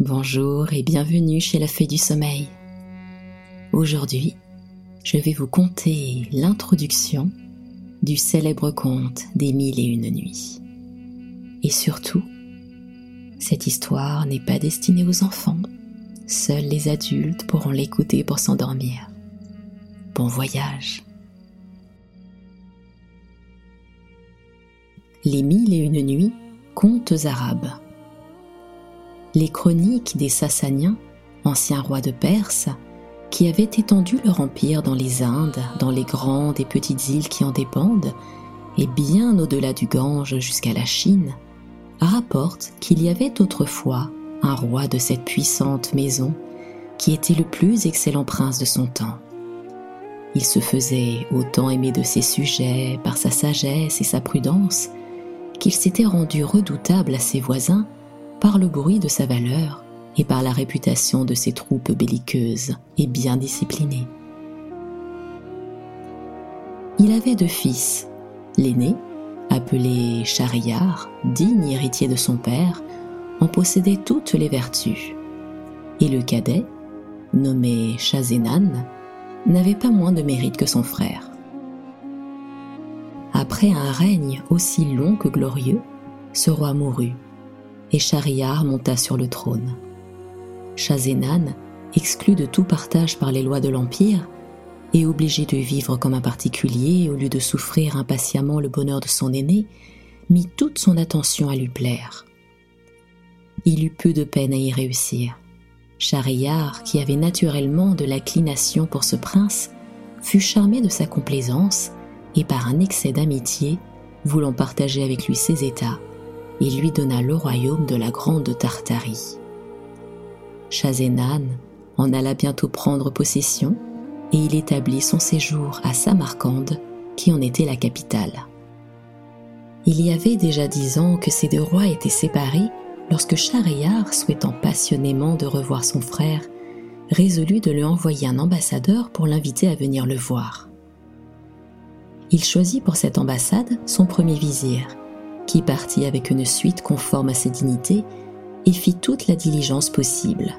Bonjour et bienvenue chez la Fée du Sommeil. Aujourd'hui, je vais vous conter l'introduction du célèbre conte des Mille et Une Nuits. Et surtout, cette histoire n'est pas destinée aux enfants, seuls les adultes pourront l'écouter pour s'endormir. Bon voyage Les Mille et Une Nuits, contes arabes. Les chroniques des Sassaniens, anciens rois de Perse, qui avaient étendu leur empire dans les Indes, dans les grandes et petites îles qui en dépendent, et bien au-delà du Gange jusqu'à la Chine, rapportent qu'il y avait autrefois un roi de cette puissante maison qui était le plus excellent prince de son temps. Il se faisait autant aimer de ses sujets par sa sagesse et sa prudence qu'il s'était rendu redoutable à ses voisins par le bruit de sa valeur et par la réputation de ses troupes belliqueuses et bien disciplinées. Il avait deux fils. L'aîné, appelé Shahriar, digne héritier de son père, en possédait toutes les vertus. Et le cadet, nommé Shahzenan, n'avait pas moins de mérite que son frère. Après un règne aussi long que glorieux, ce roi mourut, et Shahriar monta sur le trône. Shahzenan, exclu de tout partage par les lois de l'Empire, et obligé de vivre comme un particulier au lieu de souffrir impatiemment le bonheur de son aîné, mit toute son attention à lui plaire. Il eut peu de peine à y réussir. Shahriar, qui avait naturellement de l'inclination pour ce prince, fut charmé de sa complaisance et par un excès d'amitié, voulant partager avec lui ses états, il lui donna le royaume de la grande Tartarie. Shahzenan en alla bientôt prendre possession et il établit son séjour à Samarcande, qui en était la capitale. Il y avait déjà dix ans que ces deux rois étaient séparés lorsque Shahriar, souhaitant passionnément de revoir son frère, résolut de lui envoyer un ambassadeur pour l'inviter à venir le voir. Il choisit pour cette ambassade son premier vizir, qui partit avec une suite conforme à ses dignités et fit toute la diligence possible.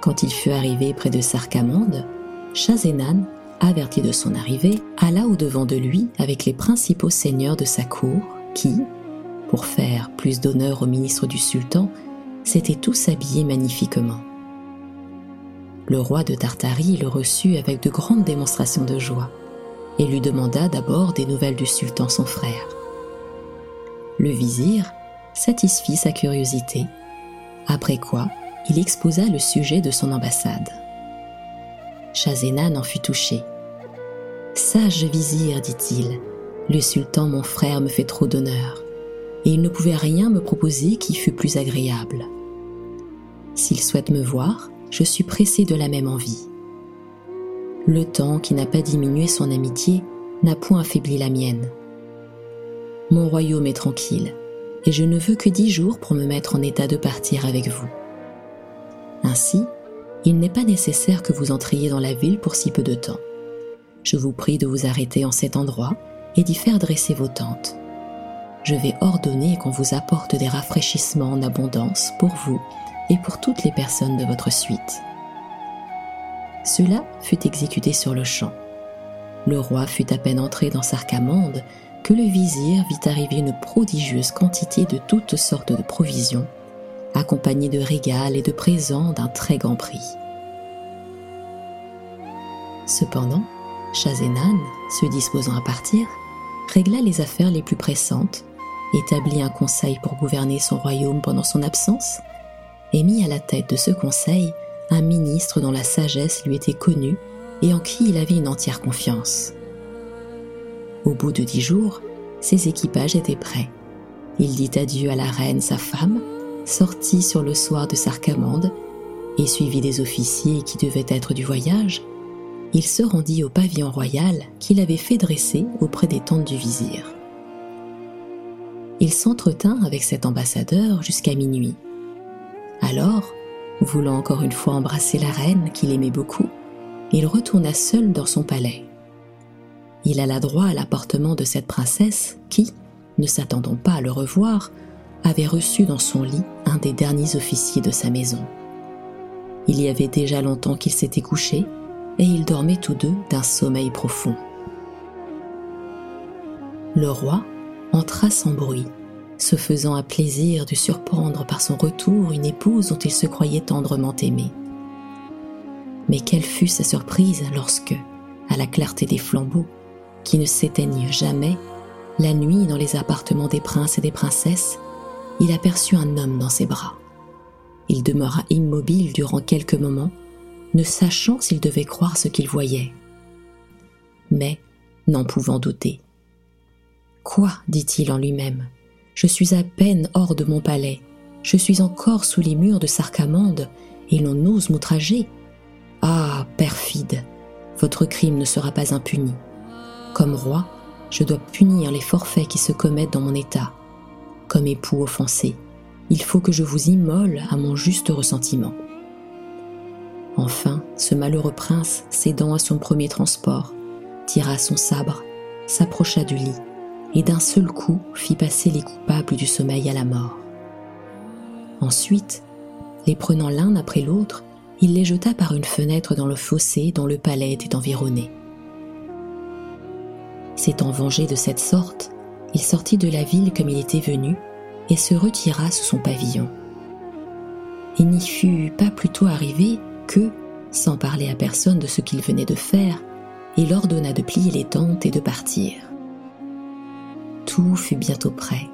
Quand il fut arrivé près de Sarkamande, Shahzenan, averti de son arrivée, alla au-devant de lui avec les principaux seigneurs de sa cour qui, pour faire plus d'honneur au ministre du sultan, s'étaient tous habillés magnifiquement. Le roi de Tartarie le reçut avec de grandes démonstrations de joie et lui demanda d'abord des nouvelles du sultan son frère. Le vizir satisfit sa curiosité, après quoi il exposa le sujet de son ambassade. Shahzenan en fut touché. Sage vizir, dit-il, le sultan mon frère me fait trop d'honneur, et il ne pouvait rien me proposer qui fût plus agréable. S'il souhaite me voir, je suis pressé de la même envie. Le temps qui n'a pas diminué son amitié n'a point affaibli la mienne. Mon royaume est tranquille, et je ne veux que dix jours pour me mettre en état de partir avec vous. Ainsi, il n'est pas nécessaire que vous entriez dans la ville pour si peu de temps. Je vous prie de vous arrêter en cet endroit et d'y faire dresser vos tentes. Je vais ordonner qu'on vous apporte des rafraîchissements en abondance pour vous et pour toutes les personnes de votre suite. Cela fut exécuté sur le champ. Le roi fut à peine entré dans Sarkamande que le vizir vit arriver une prodigieuse quantité de toutes sortes de provisions accompagné de régales et de présents d'un très grand prix. Cependant, Shahzenan, se disposant à partir, régla les affaires les plus pressantes, établit un conseil pour gouverner son royaume pendant son absence, et mit à la tête de ce conseil un ministre dont la sagesse lui était connue et en qui il avait une entière confiance. Au bout de dix jours, ses équipages étaient prêts. Il dit adieu à la reine, sa femme, sortit sur le soir de Sarkamande et suivi des officiers qui devaient être du voyage, il se rendit au pavillon royal qu'il avait fait dresser auprès des tentes du vizir. Il s'entretint avec cet ambassadeur jusqu'à minuit. Alors, voulant encore une fois embrasser la reine qu'il aimait beaucoup, il retourna seul dans son palais. Il alla droit à l'appartement de cette princesse qui, ne s'attendant pas à le revoir, avait reçu dans son lit un des derniers officiers de sa maison. Il y avait déjà longtemps qu'ils s'étaient couchés et ils dormaient tous deux d'un sommeil profond. Le roi entra sans bruit, se faisant un plaisir de surprendre par son retour une épouse dont il se croyait tendrement aimé. Mais quelle fut sa surprise lorsque, à la clarté des flambeaux, qui ne s'éteignent jamais, la nuit dans les appartements des princes et des princesses, il aperçut un homme dans ses bras. Il demeura immobile durant quelques moments, ne sachant s'il devait croire ce qu'il voyait. Mais, n'en pouvant douter. Quoi? dit-il en lui-même Je suis à peine hors de mon palais, je suis encore sous les murs de Sarcamande, et l'on ose m'outrager. Ah, perfide, votre crime ne sera pas impuni. Comme roi, je dois punir les forfaits qui se commettent dans mon état. Comme époux offensé, il faut que je vous immole à mon juste ressentiment. Enfin, ce malheureux prince, cédant à son premier transport, tira son sabre, s'approcha du lit, et d'un seul coup fit passer les coupables du sommeil à la mort. Ensuite, les prenant l'un après l'autre, il les jeta par une fenêtre dans le fossé dont le palais était environné. S'étant vengé de cette sorte, il sortit de la ville comme il était venu et se retira sous son pavillon. Il n'y fut pas plutôt arrivé que, sans parler à personne de ce qu'il venait de faire, il ordonna de plier les tentes et de partir. Tout fut bientôt prêt,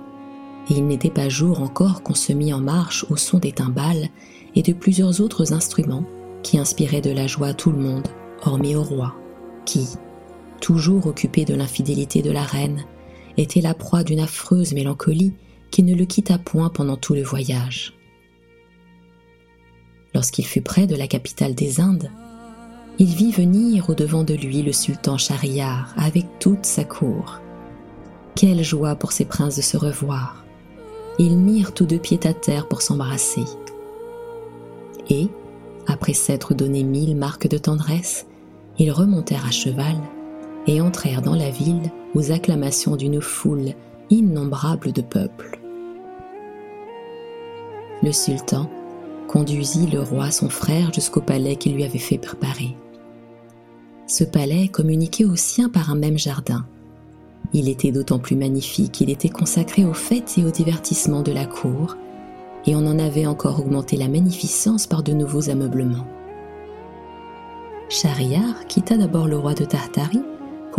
et il n'était pas jour encore qu'on se mit en marche au son des timbales et de plusieurs autres instruments qui inspiraient de la joie tout le monde, hormis au roi, qui, toujours occupé de l'infidélité de la reine, était la proie d'une affreuse mélancolie qui ne le quitta point pendant tout le voyage. Lorsqu'il fut près de la capitale des Indes, il vit venir au-devant de lui le sultan Shahriar avec toute sa cour. Quelle joie pour ces princes de se revoir. Ils mirent tous deux pied à terre pour s'embrasser. Et, après s'être donné mille marques de tendresse, ils remontèrent à cheval et entrèrent dans la ville aux acclamations d'une foule innombrable de peuple. Le sultan conduisit le roi son frère jusqu'au palais qu'il lui avait fait préparer. Ce palais communiquait au sien par un même jardin. Il était d'autant plus magnifique qu'il était consacré aux fêtes et aux divertissements de la cour, et on en avait encore augmenté la magnificence par de nouveaux ameublements. Shahriar quitta d'abord le roi de Tartarie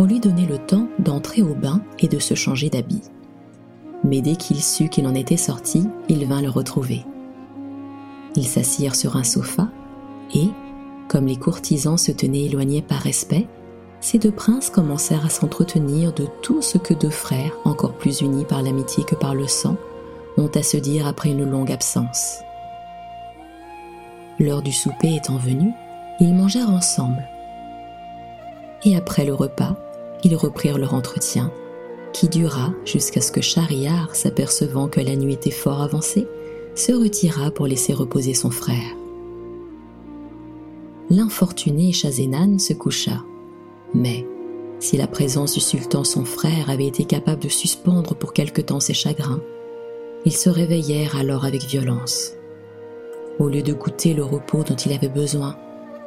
lui donner le temps d'entrer au bain et de se changer d'habit. Mais dès qu'il sut qu'il en était sorti, il vint le retrouver. Ils s'assirent sur un sofa et, comme les courtisans se tenaient éloignés par respect, ces deux princes commencèrent à s'entretenir de tout ce que deux frères, encore plus unis par l'amitié que par le sang, ont à se dire après une longue absence. L'heure du souper étant venue, ils mangèrent ensemble. Et après le repas, ils reprirent leur entretien, qui dura jusqu'à ce que Shahriar, s'apercevant que la nuit était fort avancée, se retira pour laisser reposer son frère. L'infortuné Shahzenan se coucha. Mais, si la présence du sultan son frère avait été capable de suspendre pour quelque temps ses chagrins, ils se réveillèrent alors avec violence. Au lieu de goûter le repos dont il avait besoin,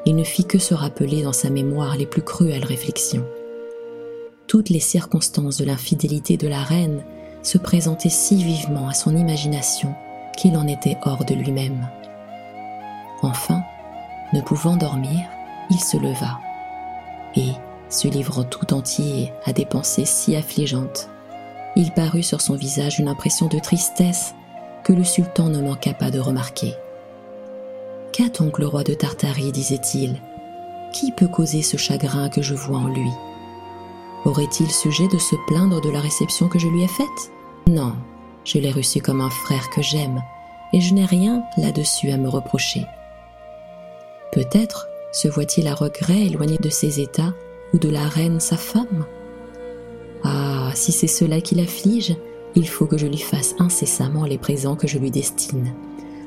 il ne fit que se rappeler dans sa mémoire les plus cruelles réflexions. Toutes les circonstances de l'infidélité de la reine se présentaient si vivement à son imagination qu'il en était hors de lui-même. Enfin, ne pouvant dormir, il se leva et, se livrant tout entier à des pensées si affligeantes, il parut sur son visage une impression de tristesse que le sultan ne manqua pas de remarquer. Qu'a donc le roi de Tartarie disait-il? Qui peut causer ce chagrin que je vois en lui? Aurait-il sujet de se plaindre de la réception que je lui ai faite? Non, je l'ai reçu comme un frère que j'aime, et je n'ai rien là-dessus à me reprocher. Peut-être se voit-il à regret éloigné de ses états ou de la reine sa femme? Ah, si c'est cela qui l'afflige, il faut que je lui fasse incessamment les présents que je lui destine,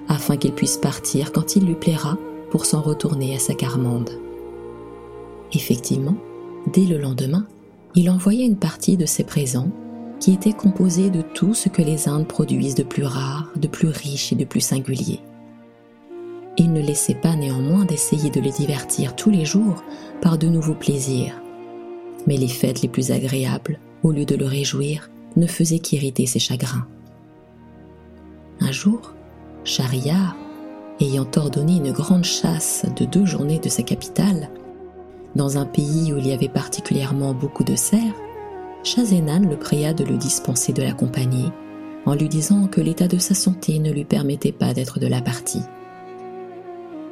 afin qu'il puisse partir quand il lui plaira pour s'en retourner à sa Carmande. Effectivement, dès le lendemain, il envoya une partie de ses présents qui était composé de tout ce que les Indes produisent de plus rare, de plus riche et de plus singulier. Il ne laissait pas néanmoins d'essayer de les divertir tous les jours par de nouveaux plaisirs. Mais les fêtes les plus agréables, au lieu de le réjouir, ne faisaient qu'irriter ses chagrins. Un jour, Shahriar, ayant ordonné une grande chasse de deux journées de sa capitale, dans un pays où il y avait particulièrement beaucoup de cerfs, Shahzenan le pria de le dispenser de l'accompagner, en lui disant que l'état de sa santé ne lui permettait pas d'être de la partie.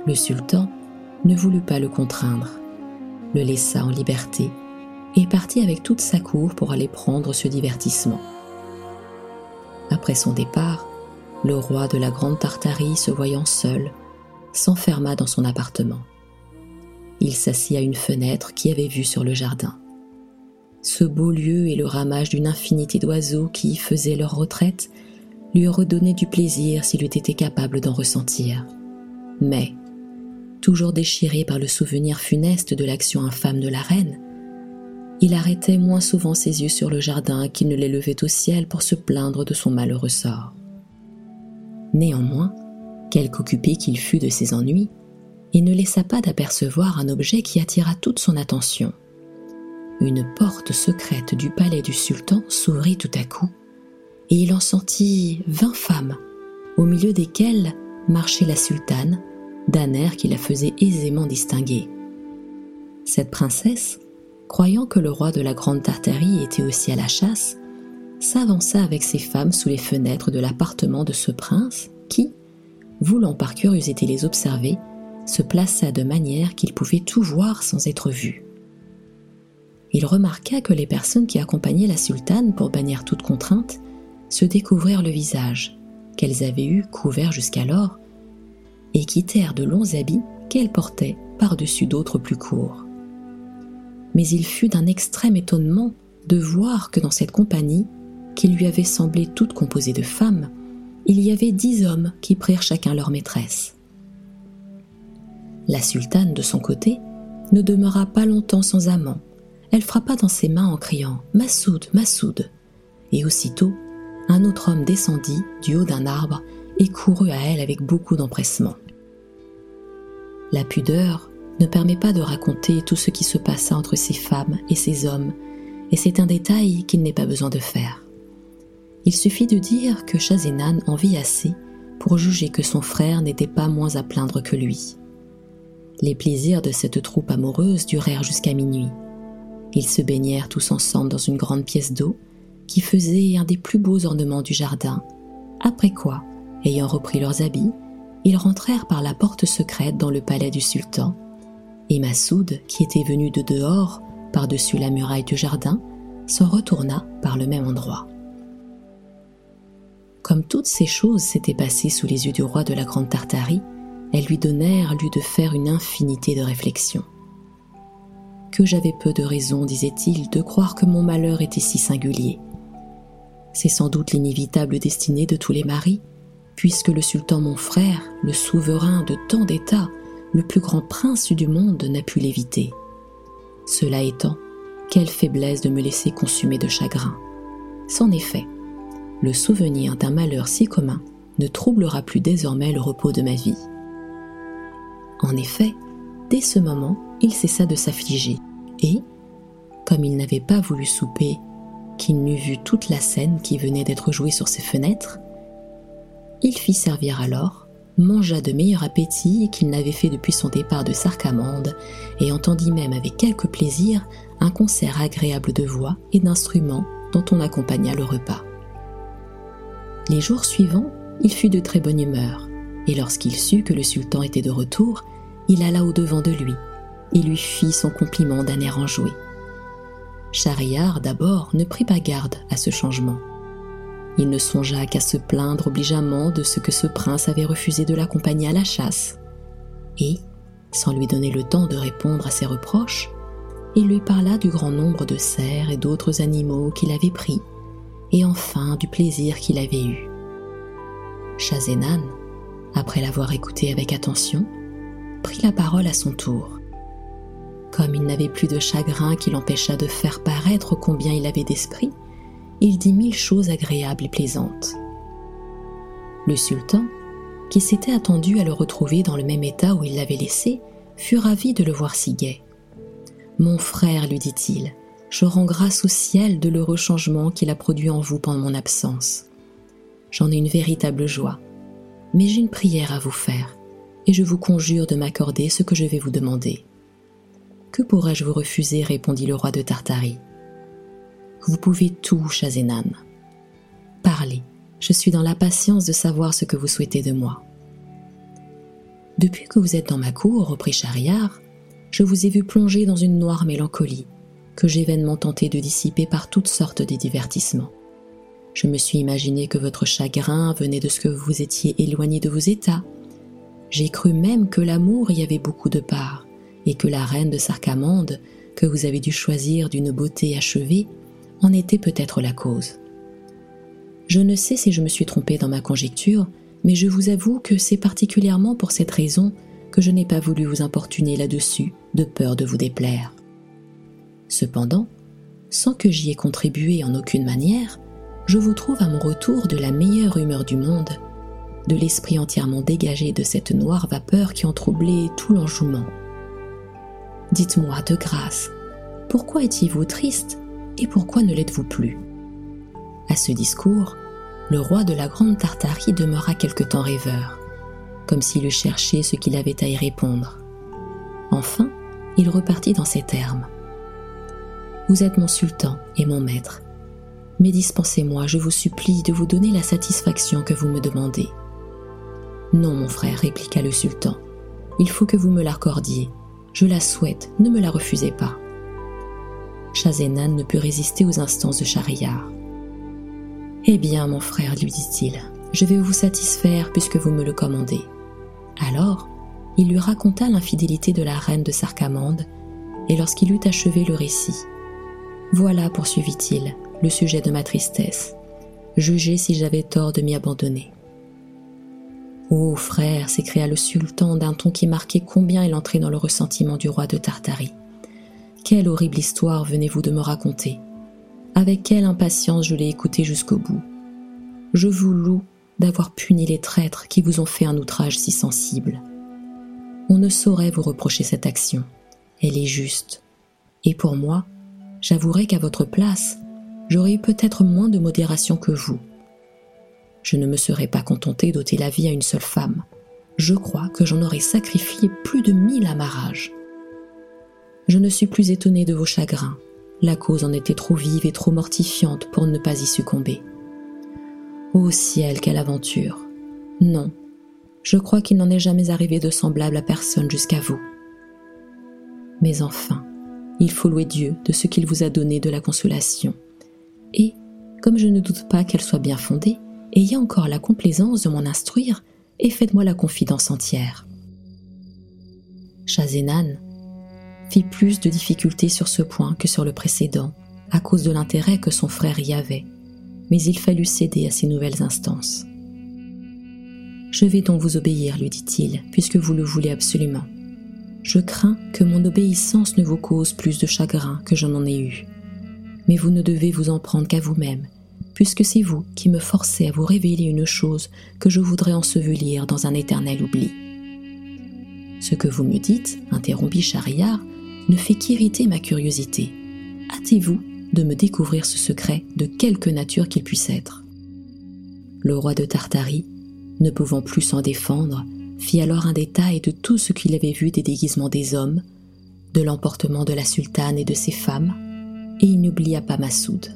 Le sultan ne voulut pas le contraindre, le laissa en liberté et partit avec toute sa cour pour aller prendre ce divertissement. Après son départ, le roi de la Grande Tartarie, se voyant seul, s'enferma dans son appartement. Il s'assit à une fenêtre qui avait vue sur le jardin. Ce beau lieu et le ramage d'une infinité d'oiseaux qui y faisaient leur retraite lui redonnaient du plaisir s'il eût été capable d'en ressentir. Mais, toujours déchiré par le souvenir funeste de l'action infâme de la reine, il arrêtait moins souvent ses yeux sur le jardin qu'il ne les levait au ciel pour se plaindre de son malheureux sort. Néanmoins, quelque occupé qu'il fût de ses ennuis, il ne laissa pas d'apercevoir un objet qui attira toute son attention. Une porte secrète du palais du sultan s'ouvrit tout à coup, et il en sentit vingt femmes, au milieu desquelles marchait la sultane, d'un air qui la faisait aisément distinguer. Cette princesse, croyant que le roi de la Grande Tartarie était aussi à la chasse, s'avança avec ses femmes sous les fenêtres de l'appartement de ce prince qui, voulant par curiosité les observer, se plaça de manière qu'il pouvait tout voir sans être vu. Il remarqua que les personnes qui accompagnaient la sultane pour bannir toute contrainte se découvrirent le visage, qu'elles avaient eu couvert jusqu'alors, et quittèrent de longs habits qu'elles portaient par-dessus d'autres plus courts. Mais il fut d'un extrême étonnement de voir que dans cette compagnie, qui lui avait semblé toute composée de femmes, il y avait dix hommes qui prirent chacun leur maîtresse. La sultane, de son côté, ne demeura pas longtemps sans amant. Elle frappa dans ses mains en criant Massoud, Massoud. Et aussitôt, un autre homme descendit du haut d'un arbre et courut à elle avec beaucoup d'empressement. La pudeur ne permet pas de raconter tout ce qui se passa entre ces femmes et ces hommes, et c'est un détail qu'il n'est pas besoin de faire. Il suffit de dire que Shahzenan en vit assez pour juger que son frère n'était pas moins à plaindre que lui. Les plaisirs de cette troupe amoureuse durèrent jusqu'à minuit. Ils se baignèrent tous ensemble dans une grande pièce d'eau qui faisait un des plus beaux ornements du jardin, après quoi, ayant repris leurs habits, ils rentrèrent par la porte secrète dans le palais du sultan, et Massoud, qui était venu de dehors, par-dessus la muraille du jardin, s'en retourna par le même endroit. Comme toutes ces choses s'étaient passées sous les yeux du roi de la Grande Tartarie, elles lui donnèrent lieu de faire une infinité de réflexions. Que j'avais peu de raison, disait-il, de croire que mon malheur était si singulier. C'est sans doute l'inévitable destinée de tous les maris, puisque le sultan mon frère, le souverain de tant d'États, le plus grand prince du monde, n'a pu l'éviter. Cela étant, quelle faiblesse de me laisser consumer de chagrin. C'en est fait le souvenir d'un malheur si commun ne troublera plus désormais le repos de ma vie. En effet, dès ce moment, il cessa de s'affliger, et, comme il n'avait pas voulu souper, qu'il n'eût vu toute la scène qui venait d'être jouée sur ses fenêtres, il fit servir alors, mangea de meilleur appétit qu'il n'avait fait depuis son départ de Sarcamande, et entendit même avec quelque plaisir un concert agréable de voix et d'instruments dont on accompagna le repas. Les jours suivants, il fut de très bonne humeur, et lorsqu'il sut que le sultan était de retour, il alla au-devant de lui et lui fit son compliment d'un air enjoué. Schahriar d'abord ne prit pas garde à ce changement. Il ne songea qu'à se plaindre obligeamment de ce que ce prince avait refusé de l'accompagner à la chasse. Et, sans lui donner le temps de répondre à ses reproches, il lui parla du grand nombre de cerfs et d'autres animaux qu'il avait pris et enfin du plaisir qu'il avait eu. Après l'avoir écouté avec attention, prit la parole à son tour. Comme il n'avait plus de chagrin qui l'empêcha de faire paraître combien il avait d'esprit, il dit mille choses agréables et plaisantes. Le sultan, qui s'était attendu à le retrouver dans le même état où il l'avait laissé, fut ravi de le voir si gai. Mon frère, lui dit-il, je rends grâce au ciel de l'heureux changement qu'il a produit en vous pendant mon absence. J'en ai une véritable joie, mais j'ai une prière à vous faire, et je vous conjure de m'accorder ce que je vais vous demander. Que pourrais-je vous refuser répondit le roi de Tartarie. Vous pouvez tout, Chazénan. Parlez, je suis dans l'impatience de savoir ce que vous souhaitez de moi. Depuis que vous êtes dans ma cour, reprit Chariard, je vous ai vu plonger dans une noire mélancolie, que j'ai vainement tenté de dissiper par toutes sortes de divertissements. Je me suis imaginé que votre chagrin venait de ce que vous étiez éloigné de vos états. J'ai cru même que l'amour y avait beaucoup de part, et que la reine de Sarcamande, que vous avez dû choisir d'une beauté achevée, en était peut-être la cause. Je ne sais si je me suis trompé dans ma conjecture, mais je vous avoue que c'est particulièrement pour cette raison que je n'ai pas voulu vous importuner là-dessus, de peur de vous déplaire. Cependant, sans que j'y ai contribué en aucune manière, je vous trouve à mon retour de la meilleure humeur du monde, de l'esprit entièrement dégagé de cette noire vapeur qui en troublait tout l'enjouement. Dites-moi de grâce, pourquoi étiez-vous triste et pourquoi ne l'êtes-vous plus? À ce discours, le roi de la Grande Tartarie demeura quelque temps rêveur, comme s'il eût cherché ce qu'il avait à y répondre. Enfin, il repartit dans ces termes. Vous êtes mon sultan et mon maître, mais dispensez-moi, je vous supplie, de vous donner la satisfaction que vous me demandez. Non, mon frère, répliqua le sultan, il faut que vous me l'accordiez, je la souhaite, ne me la refusez pas. Chazénan ne put résister aux instances de Schahriar. Eh bien, mon frère, lui dit-il, je vais vous satisfaire puisque vous me le commandez. Alors, il lui raconta l'infidélité de la reine de Sarcamande, et lorsqu'il eut achevé le récit, Voilà, poursuivit-il, le sujet de ma tristesse. Jugez si j'avais tort de m'y abandonner. Ô frère, s'écria le sultan d'un ton qui marquait combien il entrait dans le ressentiment du roi de Tartarie. Quelle horrible histoire venez-vous de me raconter Avec quelle impatience je l'ai écoutée jusqu'au bout. Je vous loue d'avoir puni les traîtres qui vous ont fait un outrage si sensible. On ne saurait vous reprocher cette action. Elle est juste. Et pour moi, j'avouerai qu'à votre place, j'aurais eu peut-être moins de modération que vous je ne me serais pas contenté d'ôter la vie à une seule femme. Je crois que j'en aurais sacrifié plus de mille amarrages. Je ne suis plus étonné de vos chagrins. La cause en était trop vive et trop mortifiante pour ne pas y succomber. Ô ciel, quelle aventure Non, je crois qu'il n'en est jamais arrivé de semblable à personne jusqu'à vous. Mais enfin, il faut louer Dieu de ce qu'il vous a donné de la consolation. Et, comme je ne doute pas qu'elle soit bien fondée, ayez encore la complaisance de m'en instruire et faites-moi la confidence entière. Chazénan fit plus de difficultés sur ce point que sur le précédent, à cause de l'intérêt que son frère y avait, mais il fallut céder à ces nouvelles instances. Je vais donc vous obéir, lui dit-il, puisque vous le voulez absolument. Je crains que mon obéissance ne vous cause plus de chagrin que j'en en ai eu. Mais vous ne devez vous en prendre qu'à vous-même, puisque c'est vous qui me forcez à vous révéler une chose que je voudrais ensevelir dans un éternel oubli. Ce que vous me dites, interrompit Chariard, ne fait qu'irriter ma curiosité. Hâtez-vous de me découvrir ce secret de quelque nature qu'il puisse être. Le roi de Tartarie, ne pouvant plus s'en défendre, fit alors un détail de tout ce qu'il avait vu des déguisements des hommes, de l'emportement de la sultane et de ses femmes, et il n'oublia pas Massoud.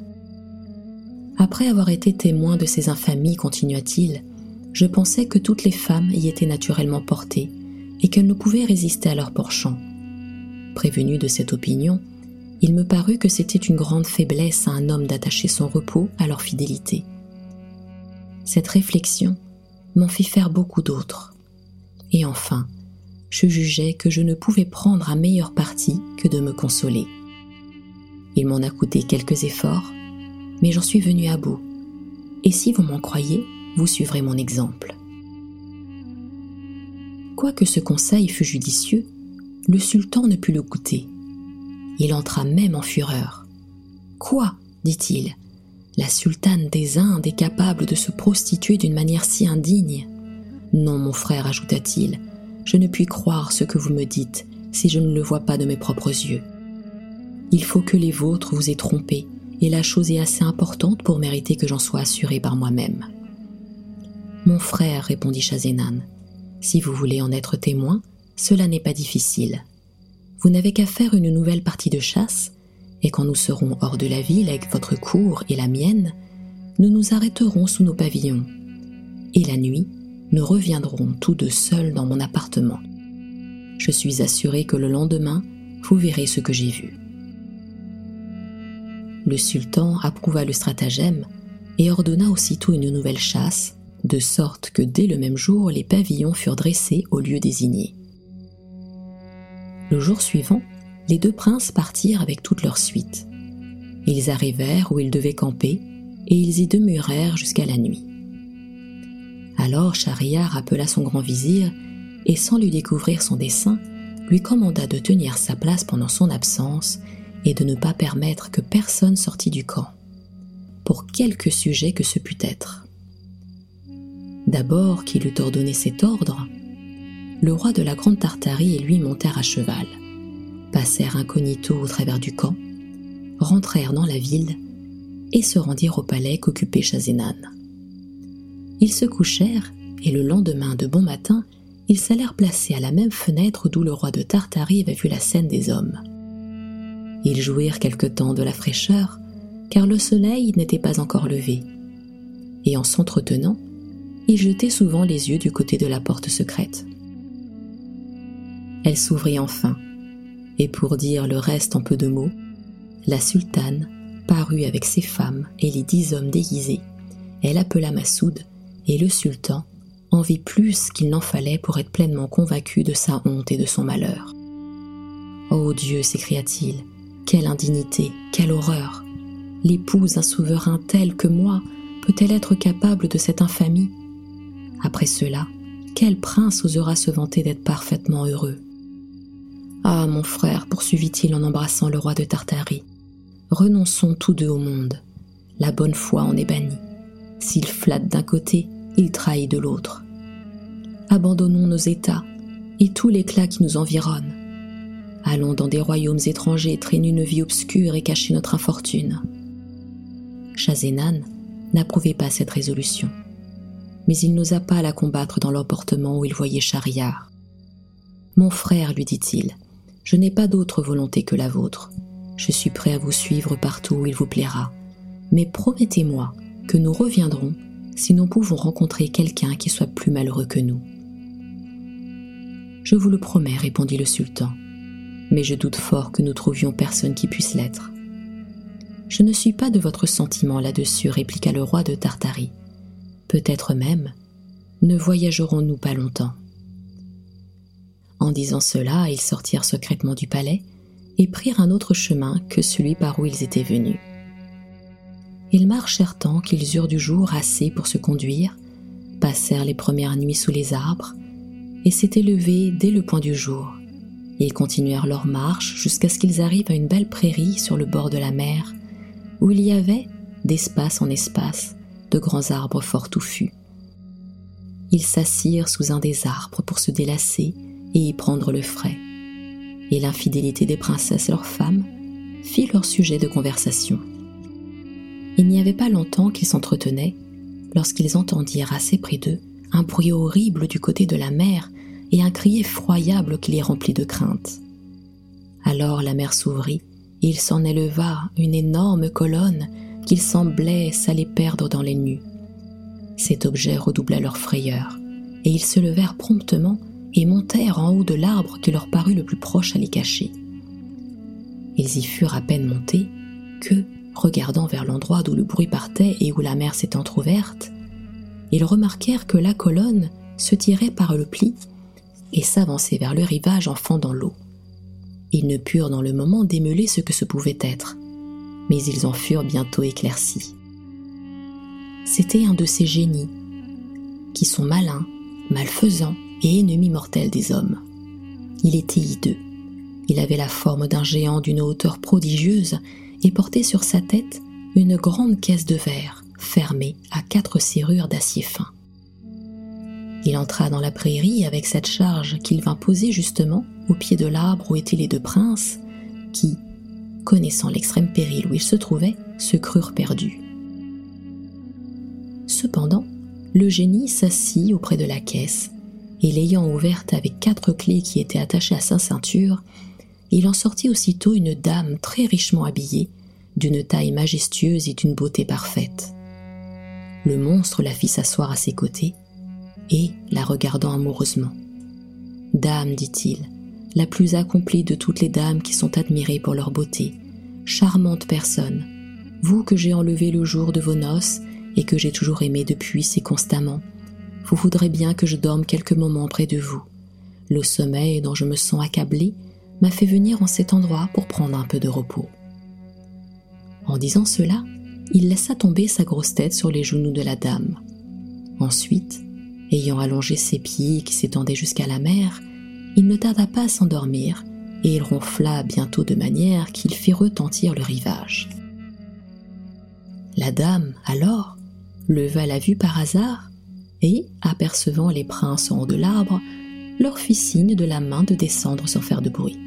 Après avoir été témoin de ces infamies, continua-t-il, je pensais que toutes les femmes y étaient naturellement portées et qu'elles ne pouvaient résister à leur porchant. Prévenu de cette opinion, il me parut que c'était une grande faiblesse à un homme d'attacher son repos à leur fidélité. Cette réflexion m'en fit faire beaucoup d'autres. Et enfin, je jugeais que je ne pouvais prendre un meilleur parti que de me consoler. Il m'en a coûté quelques efforts, mais j'en suis venu à bout. Et si vous m'en croyez, vous suivrez mon exemple. Quoique ce conseil fût judicieux, le sultan ne put le goûter. Il entra même en fureur. Quoi dit-il La sultane des Indes est capable de se prostituer d'une manière si indigne? Non, mon frère, ajouta-t-il, je ne puis croire ce que vous me dites si je ne le vois pas de mes propres yeux. Il faut que les vôtres vous aient trompé, et la chose est assez importante pour mériter que j'en sois assuré par moi-même. Mon frère, répondit Chazenan, si vous voulez en être témoin, cela n'est pas difficile. Vous n'avez qu'à faire une nouvelle partie de chasse, et quand nous serons hors de la ville avec votre cour et la mienne, nous nous arrêterons sous nos pavillons. Et la nuit, nous reviendrons tous deux seuls dans mon appartement. Je suis assuré que le lendemain, vous verrez ce que j'ai vu. Le sultan approuva le stratagème et ordonna aussitôt une nouvelle chasse, de sorte que dès le même jour les pavillons furent dressés au lieu désigné. Le jour suivant, les deux princes partirent avec toute leur suite. Ils arrivèrent où ils devaient camper, et ils y demeurèrent jusqu'à la nuit. Alors Schahriar appela son grand vizir, et sans lui découvrir son dessein, lui commanda de tenir sa place pendant son absence et de ne pas permettre que personne sortît du camp, pour quelque sujet que ce pût être. D'abord qu'il eut ordonné cet ordre, le roi de la Grande Tartarie et lui montèrent à cheval, passèrent incognito au travers du camp, rentrèrent dans la ville et se rendirent au palais qu'occupait Chazenan. Ils se couchèrent et le lendemain de bon matin, ils s'allèrent placer à la même fenêtre d'où le roi de Tartarie avait vu la scène des hommes. Ils jouirent quelque temps de la fraîcheur, car le soleil n'était pas encore levé, et en s'entretenant, ils jetaient souvent les yeux du côté de la porte secrète. Elle s'ouvrit enfin, et pour dire le reste en peu de mots, la sultane parut avec ses femmes et les dix hommes déguisés. Elle appela Massoud, et le sultan en vit plus qu'il n'en fallait pour être pleinement convaincu de sa honte et de son malheur. Ô Dieu, s'écria-t-il, quelle indignité, quelle horreur L'épouse d'un souverain tel que moi peut-elle être capable de cette infamie? Après cela, quel prince osera se vanter d'être parfaitement heureux? Ah, mon frère, poursuivit-il en embrassant le roi de Tartarie, renonçons tous deux au monde. La bonne foi en est bannie. S'il flatte d'un côté, il trahit de l'autre. Abandonnons nos États et tout l'éclat qui nous environne. Allons dans des royaumes étrangers traîner une vie obscure et cacher notre infortune. Chazenan n'approuvait pas cette résolution, mais il n'osa pas la combattre dans l'emportement où il voyait Chariard. Mon frère, lui dit-il, je n'ai pas d'autre volonté que la vôtre. Je suis prêt à vous suivre partout où il vous plaira. Mais promettez-moi que nous reviendrons si nous pouvons rencontrer quelqu'un qui soit plus malheureux que nous. Je vous le promets, répondit le sultan, mais je doute fort que nous trouvions personne qui puisse l'être. Je ne suis pas de votre sentiment là-dessus, répliqua le roi de Tartarie. Peut-être même ne voyagerons-nous pas longtemps. En disant cela, ils sortirent secrètement du palais et prirent un autre chemin que celui par où ils étaient venus. Ils marchèrent tant qu'ils eurent du jour assez pour se conduire, passèrent les premières nuits sous les arbres, et s'étaient levés dès le point du jour. Ils continuèrent leur marche jusqu'à ce qu'ils arrivent à une belle prairie sur le bord de la mer, où il y avait, d'espace en espace, de grands arbres fort touffus. Ils s'assirent sous un des arbres pour se délasser et y prendre le frais. Et l'infidélité des princesses leurs femmes fit leur sujet de conversation. Il n'y avait pas longtemps qu'ils s'entretenaient lorsqu'ils entendirent assez près d'eux un bruit horrible du côté de la mer et un cri effroyable qui les remplit de crainte. Alors la mer s'ouvrit et il s'en éleva une énorme colonne qu'ils semblaient s'aller perdre dans les nues. Cet objet redoubla leur frayeur, et ils se levèrent promptement et montèrent en haut de l'arbre qui leur parut le plus proche à les cacher. Ils y furent à peine montés que, regardant vers l'endroit d'où le bruit partait et où la mer s'était entr'ouverte, ils remarquèrent que la colonne se tirait par le pli et s'avançait vers le rivage en fendant l'eau. Ils ne purent dans le moment démêler ce que ce pouvait être, mais ils en furent bientôt éclaircis. C'était un de ces génies qui sont malins, malfaisants et ennemi mortel des hommes. Il était hideux. Il avait la forme d'un géant d'une hauteur prodigieuse et portait sur sa tête une grande caisse de verre fermée à quatre serrures d'acier fin. Il entra dans la prairie avec cette charge qu'il vint poser justement au pied de l'arbre où étaient les deux princes, qui, connaissant l'extrême péril où ils se trouvaient, se crurent perdus. Cependant, le génie s'assit auprès de la caisse, et l'ayant ouverte avec quatre clés qui étaient attachées à sa ceinture, il en sortit aussitôt une dame très richement habillée, d'une taille majestueuse et d'une beauté parfaite. Le monstre la fit s'asseoir à ses côtés, et, la regardant amoureusement, Dame, dit-il, la plus accomplie de toutes les dames qui sont admirées pour leur beauté, charmante personne, vous que j'ai enlevé le jour de vos noces et que j'ai toujours aimé depuis si constamment, vous voudrez bien que je dorme quelques moments près de vous. Le sommeil dont je me sens accablé m'a fait venir en cet endroit pour prendre un peu de repos. En disant cela, il laissa tomber sa grosse tête sur les genoux de la dame. Ensuite, ayant allongé ses pieds qui s'étendaient jusqu'à la mer, il ne tarda pas à s'endormir et il ronfla bientôt de manière qu'il fit retentir le rivage. La dame, alors, leva la vue par hasard et, apercevant les princes en haut de l'arbre, leur fit signe de la main de descendre sans faire de bruit.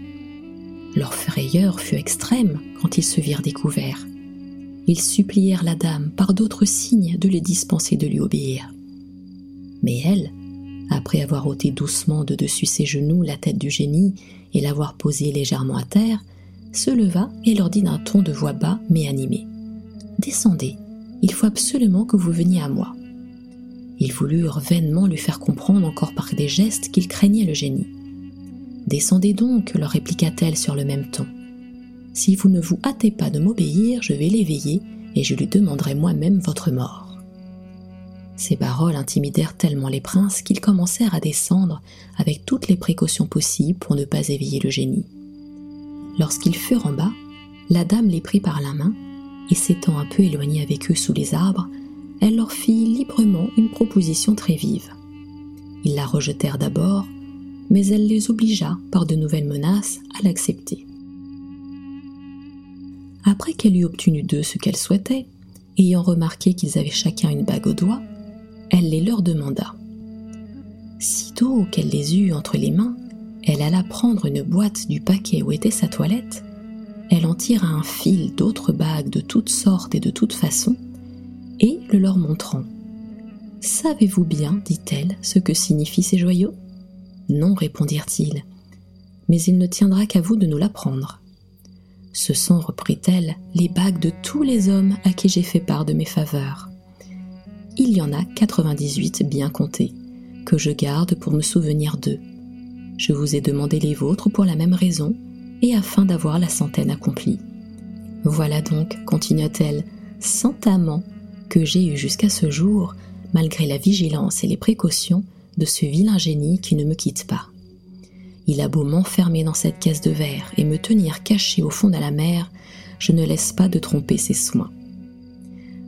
Leur frayeur fut extrême quand ils se virent découverts. Ils supplièrent la dame par d'autres signes de les dispenser de lui obéir. Mais elle, après avoir ôté doucement de dessus ses genoux la tête du génie et l'avoir posée légèrement à terre, se leva et leur dit d'un ton de voix bas mais animé. Descendez, il faut absolument que vous veniez à moi. Ils voulurent vainement lui faire comprendre encore par des gestes qu'ils craignaient le génie. Descendez donc, leur répliqua-t-elle sur le même ton. Si vous ne vous hâtez pas de m'obéir, je vais l'éveiller et je lui demanderai moi-même votre mort. Ces paroles intimidèrent tellement les princes qu'ils commencèrent à descendre avec toutes les précautions possibles pour ne pas éveiller le génie. Lorsqu'ils furent en bas, la dame les prit par la main et s'étant un peu éloignée avec eux sous les arbres, elle leur fit librement une proposition très vive. Ils la rejetèrent d'abord, mais elle les obligea par de nouvelles menaces à l'accepter. Après qu'elle eut obtenu d'eux ce qu'elle souhaitait, ayant remarqué qu'ils avaient chacun une bague au doigt, elle les leur demanda. Sitôt qu'elle les eut entre les mains, elle alla prendre une boîte du paquet où était sa toilette, elle en tira un fil d'autres bagues de toutes sortes et de toutes façons, et le leur montrant. Savez-vous bien, dit-elle, ce que signifient ces joyaux? Non, répondirent-ils, mais il ne tiendra qu'à vous de nous l'apprendre. Ce sont, reprit-elle, les bagues de tous les hommes à qui j'ai fait part de mes faveurs il y en a 98 bien comptés, que je garde pour me souvenir d'eux. Je vous ai demandé les vôtres pour la même raison, et afin d'avoir la centaine accomplie. Voilà donc, continua-t-elle, cent amants que j'ai eu jusqu'à ce jour, malgré la vigilance et les précautions de ce vilain génie qui ne me quitte pas. Il a beau m'enfermer dans cette caisse de verre et me tenir caché au fond de la mer, je ne laisse pas de tromper ses soins.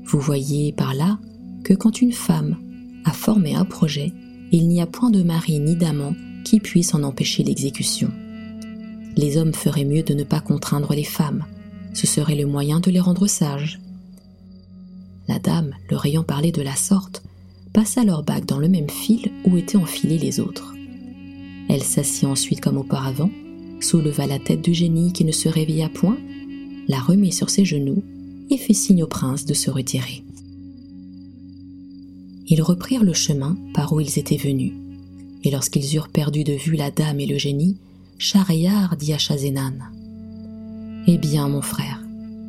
Vous voyez par là que quand une femme a formé un projet, il n'y a point de mari ni d'amant qui puisse en empêcher l'exécution. Les hommes feraient mieux de ne pas contraindre les femmes, ce serait le moyen de les rendre sages. La dame, leur ayant parlé de la sorte, passa leur bague dans le même fil où étaient enfilés les autres. Elle s'assit ensuite comme auparavant, souleva la tête du génie qui ne se réveilla point, la remit sur ses genoux et fit signe au prince de se retirer ils reprirent le chemin par où ils étaient venus. Et lorsqu'ils eurent perdu de vue la dame et le génie, Schahriar dit à Chazenan Eh bien, mon frère,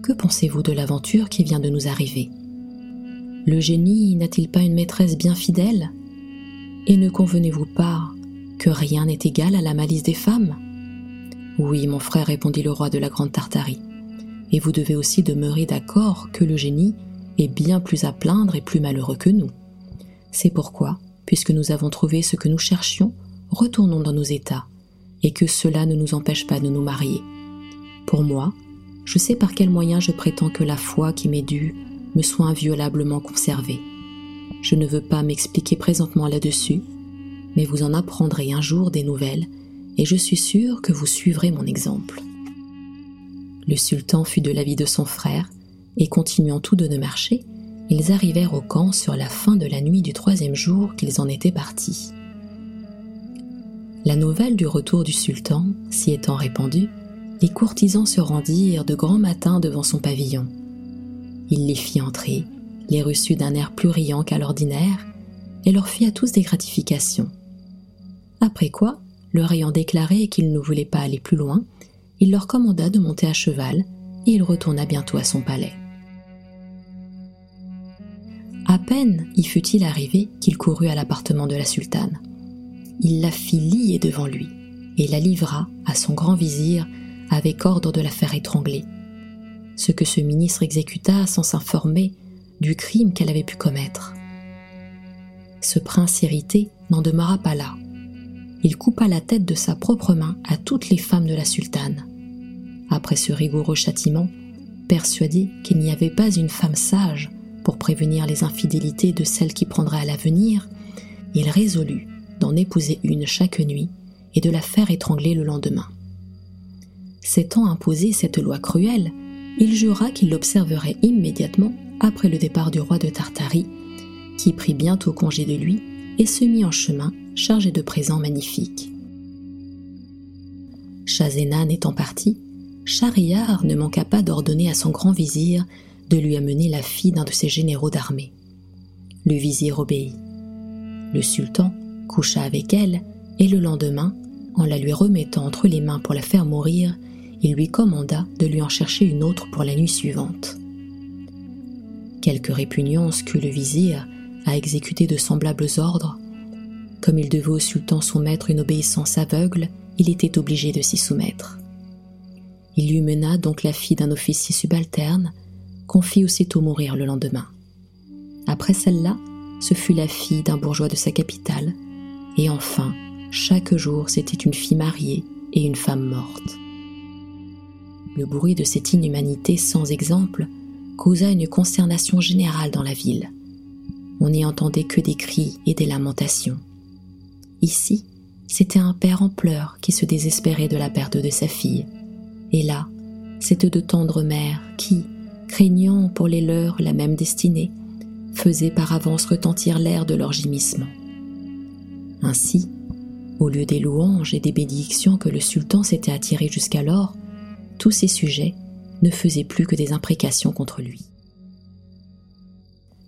que pensez-vous de l'aventure qui vient de nous arriver? Le génie n'a-t-il pas une maîtresse bien fidèle? Et ne convenez-vous pas que rien n'est égal à la malice des femmes? Oui, mon frère, répondit le roi de la Grande Tartarie. Et vous devez aussi demeurer d'accord que le génie est bien plus à plaindre et plus malheureux que nous. C'est pourquoi, puisque nous avons trouvé ce que nous cherchions, retournons dans nos états, et que cela ne nous empêche pas de nous marier. Pour moi, je sais par quel moyen je prétends que la foi qui m'est due me soit inviolablement conservée. Je ne veux pas m'expliquer présentement là-dessus, mais vous en apprendrez un jour des nouvelles, et je suis sûr que vous suivrez mon exemple. Le sultan fut de l'avis de son frère, et continuant deux de marcher, ils arrivèrent au camp sur la fin de la nuit du troisième jour qu'ils en étaient partis. La nouvelle du retour du sultan s'y étant répandue, les courtisans se rendirent de grand matin devant son pavillon. Il les fit entrer, les reçut d'un air plus riant qu'à l'ordinaire, et leur fit à tous des gratifications. Après quoi, leur ayant déclaré qu'il ne voulait pas aller plus loin, il leur commanda de monter à cheval, et il retourna bientôt à son palais. À peine y fut-il arrivé qu'il courut à l'appartement de la sultane. Il la fit lier devant lui, et la livra à son grand vizir avec ordre de la faire étrangler. Ce que ce ministre exécuta sans s'informer du crime qu'elle avait pu commettre. Ce prince irrité n'en demeura pas là. Il coupa la tête de sa propre main à toutes les femmes de la sultane. Après ce rigoureux châtiment, persuadé qu'il n'y avait pas une femme sage pour prévenir les infidélités de celle qui prendrait à l'avenir, il résolut d'en épouser une chaque nuit et de la faire étrangler le lendemain. S'étant imposé cette loi cruelle, il jura qu'il l'observerait immédiatement après le départ du roi de Tartarie, qui prit bientôt congé de lui et se mit en chemin chargé de présents magnifiques. Chazénan étant parti, Schahriar ne manqua pas d'ordonner à son grand vizir de lui amener la fille d'un de ses généraux d'armée. Le vizir obéit. Le sultan coucha avec elle et le lendemain, en la lui remettant entre les mains pour la faire mourir, il lui commanda de lui en chercher une autre pour la nuit suivante. Quelque répugnance qu'eut le vizir à exécuter de semblables ordres, comme il devait au sultan son maître une obéissance aveugle, il était obligé de s'y soumettre. Il lui mena donc la fille d'un officier subalterne, qu'on fit aussitôt mourir le lendemain. Après celle-là, ce fut la fille d'un bourgeois de sa capitale, et enfin, chaque jour c'était une fille mariée et une femme morte. Le bruit de cette inhumanité sans exemple causa une consternation générale dans la ville. On n'y entendait que des cris et des lamentations. Ici, c'était un père en pleurs qui se désespérait de la perte de sa fille. Et là, c'était de tendres mères qui, craignant pour les leurs la même destinée, faisaient par avance retentir l'air de leur gémissement. Ainsi, au lieu des louanges et des bénédictions que le sultan s'était attirées jusqu'alors, tous ces sujets ne faisaient plus que des imprécations contre lui.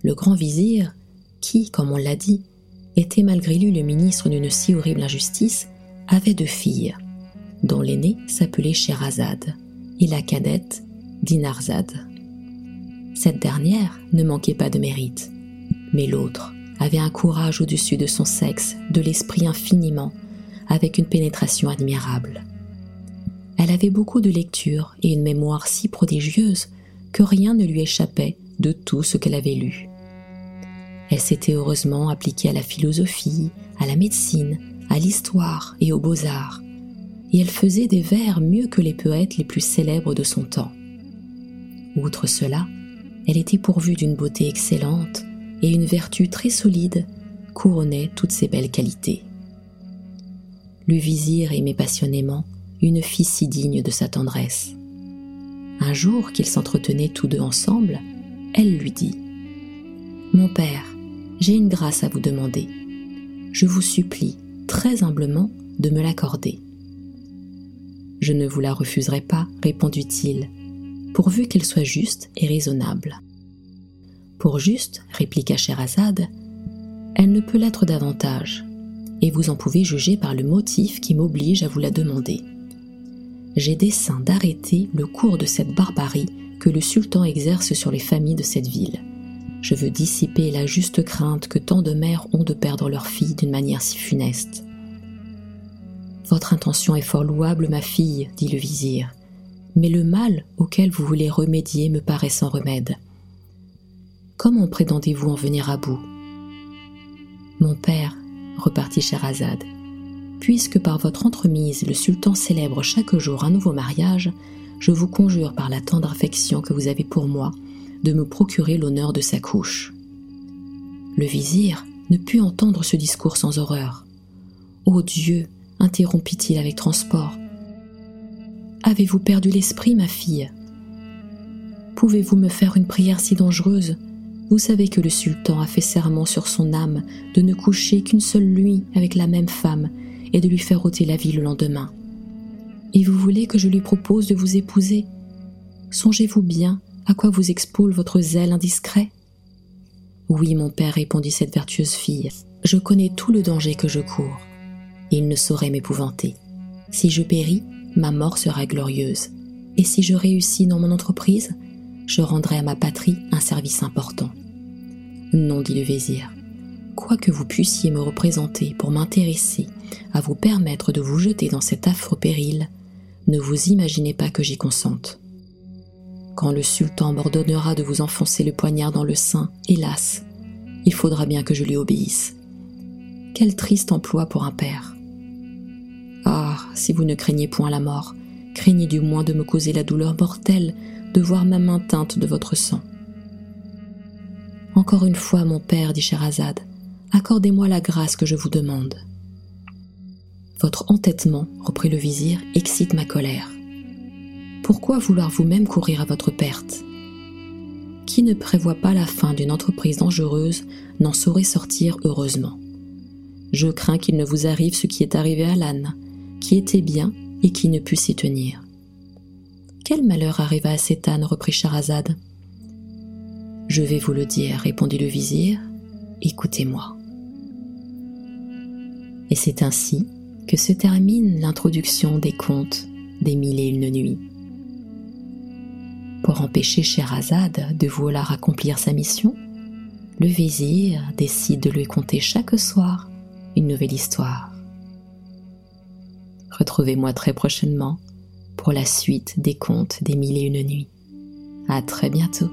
Le grand vizir, qui, comme on l'a dit, était malgré lui le ministre d'une si horrible injustice, avait deux filles, dont l'aînée s'appelait Sherazade et la cadette Dinarzade. Cette dernière ne manquait pas de mérite, mais l'autre avait un courage au-dessus de son sexe, de l'esprit infiniment, avec une pénétration admirable. Elle avait beaucoup de lecture et une mémoire si prodigieuse que rien ne lui échappait de tout ce qu'elle avait lu. Elle s'était heureusement appliquée à la philosophie, à la médecine, à l'histoire et aux beaux-arts, et elle faisait des vers mieux que les poètes les plus célèbres de son temps. Outre cela, elle était pourvue d'une beauté excellente et une vertu très solide couronnait toutes ses belles qualités. Le vizir aimait passionnément une fille si digne de sa tendresse. Un jour qu'ils s'entretenaient tous deux ensemble, elle lui dit Mon père, j'ai une grâce à vous demander. Je vous supplie très humblement de me l'accorder. Je ne vous la refuserai pas, répondit-il, pourvu qu'elle soit juste et raisonnable. Pour juste, répliqua Scheherazade, elle ne peut l'être davantage, et vous en pouvez juger par le motif qui m'oblige à vous la demander j'ai dessein d'arrêter le cours de cette barbarie que le sultan exerce sur les familles de cette ville. Je veux dissiper la juste crainte que tant de mères ont de perdre leurs filles d'une manière si funeste. Votre intention est fort louable, ma fille, dit le vizir, mais le mal auquel vous voulez remédier me paraît sans remède. Comment prétendez-vous en venir à bout? Mon père, repartit Scheherazade, Puisque par votre entremise le sultan célèbre chaque jour un nouveau mariage, je vous conjure par la tendre affection que vous avez pour moi de me procurer l'honneur de sa couche. Le vizir ne put entendre ce discours sans horreur. Ô Dieu interrompit-il avec transport. Avez-vous perdu l'esprit, ma fille? Pouvez-vous me faire une prière si dangereuse? Vous savez que le sultan a fait serment sur son âme de ne coucher qu'une seule nuit avec la même femme et de lui faire ôter la vie le lendemain. Et vous voulez que je lui propose de vous épouser? Songez-vous bien à quoi vous expose votre zèle indiscret? Oui, mon père, répondit cette vertueuse fille, je connais tout le danger que je cours. Il ne saurait m'épouvanter. Si je péris, ma mort sera glorieuse. Et si je réussis dans mon entreprise, je rendrai à ma patrie un service important. Non, dit le vizir, quoi que vous puissiez me représenter pour m'intéresser à vous permettre de vous jeter dans cet affreux péril, ne vous imaginez pas que j'y consente. Quand le sultan m'ordonnera de vous enfoncer le poignard dans le sein, hélas, il faudra bien que je lui obéisse. Quel triste emploi pour un père. Ah, si vous ne craignez point la mort, craignez du moins de me causer la douleur mortelle de voir ma main teinte de votre sang. Encore une fois, mon père, dit Scheherazade, accordez-moi la grâce que je vous demande. Votre entêtement, reprit le vizir, excite ma colère. Pourquoi vouloir vous-même courir à votre perte? Qui ne prévoit pas la fin d'une entreprise dangereuse n'en saurait sortir heureusement. Je crains qu'il ne vous arrive ce qui est arrivé à l'âne, qui était bien et qui ne put s'y tenir. Quel malheur arriva à cet âne reprit Charazade. Je vais vous le dire, répondit le vizir, écoutez-moi. Et c'est ainsi que se termine l'introduction des contes des mille et une nuits. Pour empêcher Scheherazade de vouloir accomplir sa mission, le vizir décide de lui conter chaque soir une nouvelle histoire. Retrouvez-moi très prochainement pour la suite des contes des mille et une nuits. À très bientôt.